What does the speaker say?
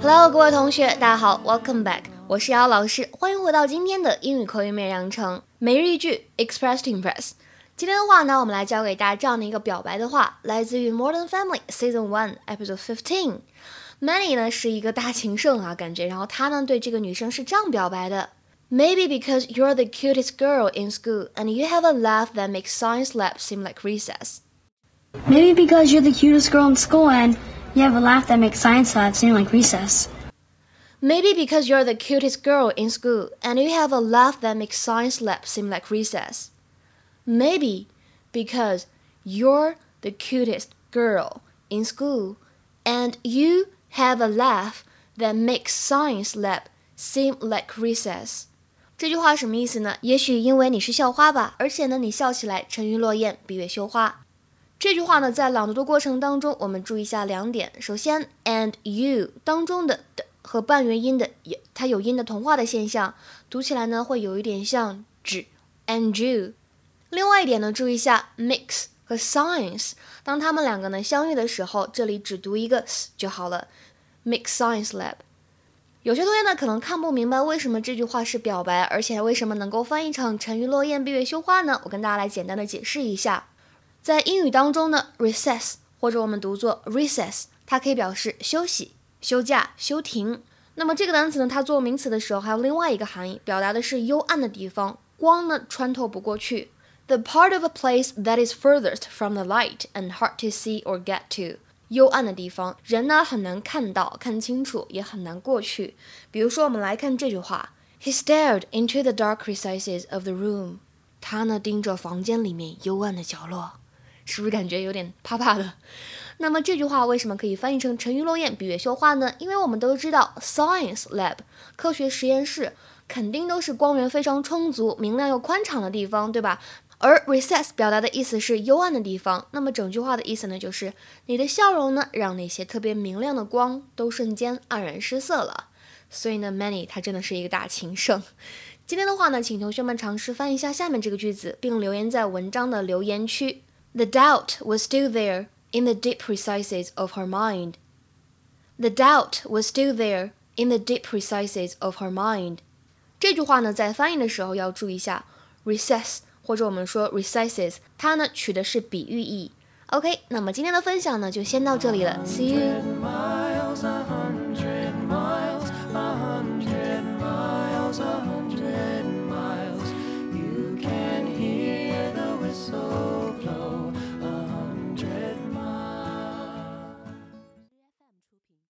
Hello，各位同学，大家好，Welcome back，我是姚老师，欢迎回到今天的英语口语美养成每日一句 Express to Impress。今天的话呢，我们来教给大家这样的一个表白的话，来自于《Modern Family》Season One Episode Fifteen。Manny 呢是一个大情圣啊，感觉，然后他呢对这个女生是这样表白的：Maybe because you're the cutest girl in school and you have a laugh that makes science lab seem like recess。Maybe because you're the cutest girl in school and you have a laugh that makes science lab seem like recess. Maybe because you're the cutest girl in school and you have a laugh that makes science lab seem like recess. Maybe because you're the cutest girl in school and you have a laugh that makes science lab seem like recess。这句话什么意思呢？也许因为你是校花吧，而且呢，你笑起来沉鱼落雁，闭月羞花。 这句话呢，在朗读的过程当中，我们注意一下两点。首先，and you 当中的的和半元音的也，它有音的同化的现象，读起来呢会有一点像纸 and you。另外一点呢，注意一下 mix 和 science，当它们两个呢相遇的时候，这里只读一个 s 就好了。mix science lab。有些同学呢可能看不明白为什么这句话是表白，而且为什么能够翻译成沉鱼落雁、闭月羞花呢？我跟大家来简单的解释一下。在英语当中呢，recess 或者我们读作 recess，它可以表示休息、休假、休庭。那么这个单词呢，它做名词的时候还有另外一个含义，表达的是幽暗的地方，光呢穿透不过去。The part of a place that is furthest from the light and hard to see or get to，幽暗的地方，人呢很难看到、看清楚，也很难过去。比如说，我们来看这句话：He stared into the dark recesses of the room。他呢盯着房间里面幽暗的角落。是不是感觉有点怕怕的？那么这句话为什么可以翻译成沉鱼落雁、闭月羞花呢？因为我们都知道，science lab 科学实验室肯定都是光源非常充足、明亮又宽敞的地方，对吧？而 recess 表达的意思是幽暗的地方。那么整句话的意思呢，就是你的笑容呢，让那些特别明亮的光都瞬间黯然失色了。所以呢，Many 他真的是一个大情圣。今天的话呢，请同学们尝试翻译一下下面这个句子，并留言在文章的留言区。The doubt was still there in the deep recesses of her mind. The doubt was still there in the deep recesses of her mind. 这句话呢，在翻译的时候要注意一下，recess 或者我们说 recesses，它呢取的是比喻意。OK，那么今天的分享呢就先到这里了，See you。